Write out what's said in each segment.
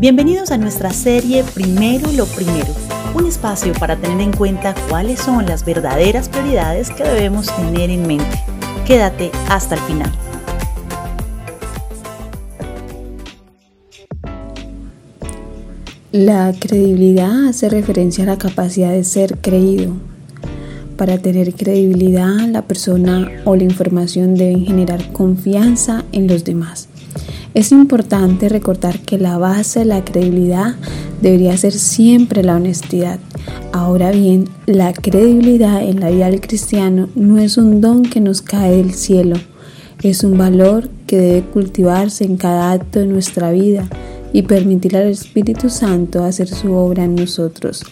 Bienvenidos a nuestra serie Primero lo Primero, un espacio para tener en cuenta cuáles son las verdaderas prioridades que debemos tener en mente. Quédate hasta el final. La credibilidad hace referencia a la capacidad de ser creído. Para tener credibilidad, la persona o la información deben generar confianza en los demás. Es importante recordar que la base de la credibilidad debería ser siempre la honestidad. Ahora bien, la credibilidad en la vida del cristiano no es un don que nos cae del cielo, es un valor que debe cultivarse en cada acto de nuestra vida y permitir al Espíritu Santo hacer su obra en nosotros.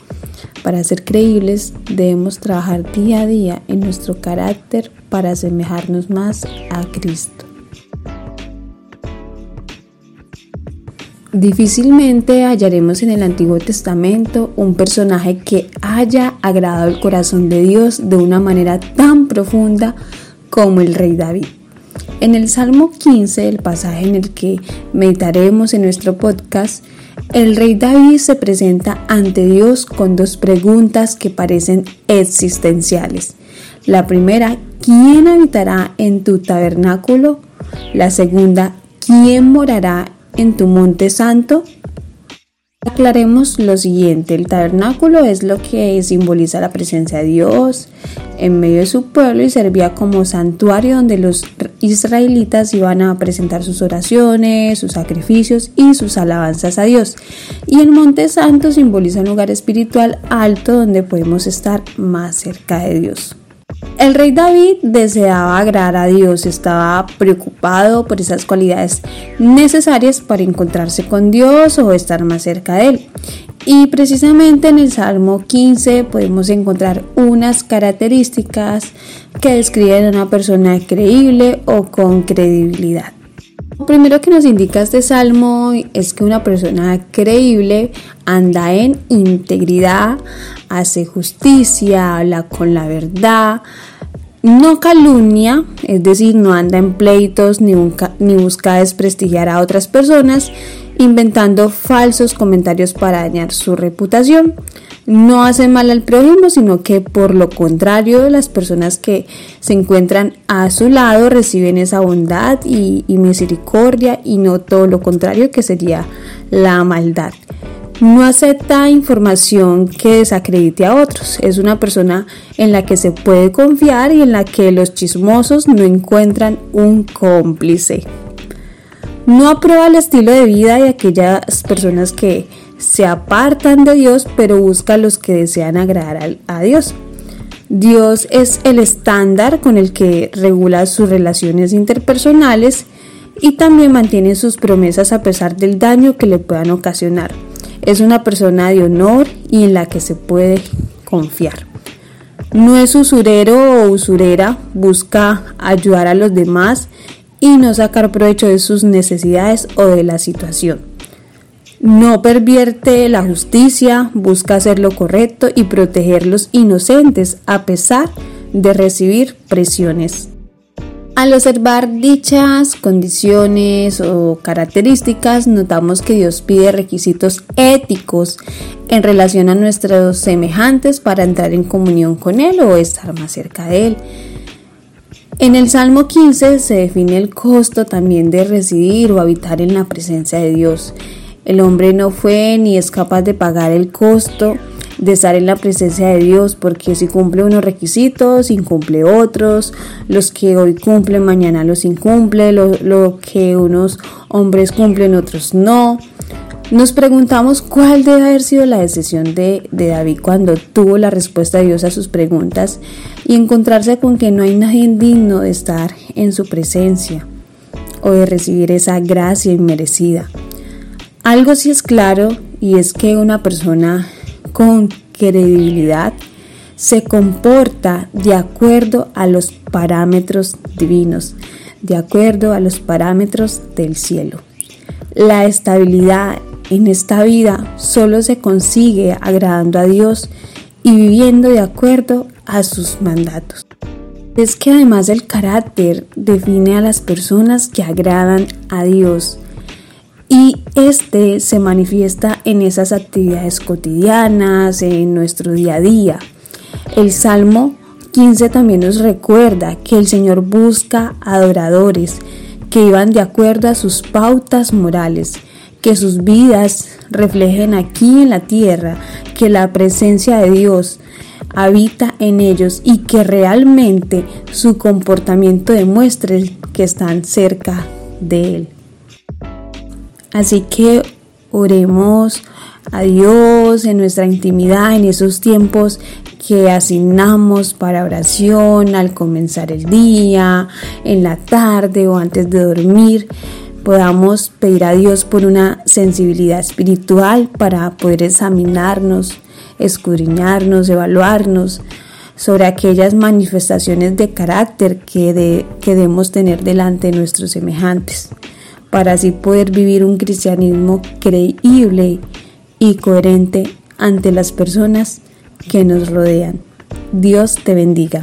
Para ser creíbles debemos trabajar día a día en nuestro carácter para asemejarnos más a Cristo. Difícilmente hallaremos en el Antiguo Testamento un personaje que haya agradado el corazón de Dios de una manera tan profunda como el rey David. En el Salmo 15, el pasaje en el que meditaremos en nuestro podcast, el rey David se presenta ante Dios con dos preguntas que parecen existenciales. La primera, ¿quién habitará en tu tabernáculo? La segunda, ¿quién morará en tu monte santo? Aclaremos lo siguiente, el tabernáculo es lo que simboliza la presencia de Dios en medio de su pueblo y servía como santuario donde los israelitas iban a presentar sus oraciones, sus sacrificios y sus alabanzas a Dios. Y el monte santo simboliza un lugar espiritual alto donde podemos estar más cerca de Dios. El rey David deseaba agradar a Dios, estaba preocupado por esas cualidades necesarias para encontrarse con Dios o estar más cerca de Él. Y precisamente en el Salmo 15 podemos encontrar unas características que describen a una persona creíble o con credibilidad. Lo primero que nos indica este salmo es que una persona creíble anda en integridad, hace justicia, habla con la verdad, no calumnia, es decir, no anda en pleitos ni, busca desprestigiar a otras personas, inventando falsos comentarios para dañar su reputación no hace mal al prójimo, sino que por lo contrario, las personas que se encuentran a su lado reciben esa bondad y, misericordia y no todo lo contrario que sería la maldad. No acepta información que desacredite a otros. Es una persona en la que se puede confiar y en la que los chismosos no encuentran un cómplice. No aprueba el estilo de vida de aquellas personas que se apartan de Dios, pero busca a los que desean agradar a Dios. Dios es el estándar con el que regula sus relaciones interpersonales y también mantiene sus promesas a pesar del daño que le puedan ocasionar. Es una persona de honor y en la que se puede confiar. No es usurero o usurera, busca ayudar a los demás y no sacar provecho de sus necesidades o de la situación. No pervierte la justicia, busca hacer lo correcto y proteger los inocentes a pesar de recibir presiones. Al observar dichas condiciones o características, notamos que Dios pide requisitos éticos en relación a nuestros semejantes para entrar en comunión con Él o estar más cerca de Él. En el Salmo 15 se define el costo también de residir o habitar en la presencia de Dios. El hombre no fue ni es capaz de pagar el costo de estar en la presencia de Dios, porque si cumple unos requisitos, incumple otros, los que hoy cumplen, mañana los incumple, lo, que unos hombres cumplen, otros no. Nos preguntamos cuál debe haber sido la decisión de, de, David cuando tuvo la respuesta de Dios a sus preguntas y encontrarse con que no hay nadie digno de estar en su presencia o de recibir esa gracia inmerecida. Algo sí es claro y es que una persona con credibilidad se comporta de acuerdo a los parámetros divinos, de acuerdo a los parámetros del cielo. La estabilidad en esta vida solo se consigue agradando a Dios y viviendo de acuerdo a sus mandatos. Es que además el carácter define a las personas que agradan a Dios Y este se manifiesta en esas actividades cotidianas, en nuestro día a día. El Salmo 15 también nos recuerda que el Señor busca adoradores que iban de acuerdo a sus pautas morales, que sus vidas reflejen aquí en la tierra que la presencia de Dios habita en ellos y que realmente su comportamiento demuestre que están cerca de Él. Así que oremos a Dios en nuestra intimidad, en esos tiempos que asignamos para oración al comenzar el día, en la tarde o antes de dormir, podamos pedir a Dios por una sensibilidad espiritual para poder examinarnos, escudriñarnos, evaluarnos sobre aquellas manifestaciones de carácter que, debemos tener delante de nuestros semejantes, para así poder vivir un cristianismo creíble y coherente ante las personas que nos rodean. Dios te bendiga.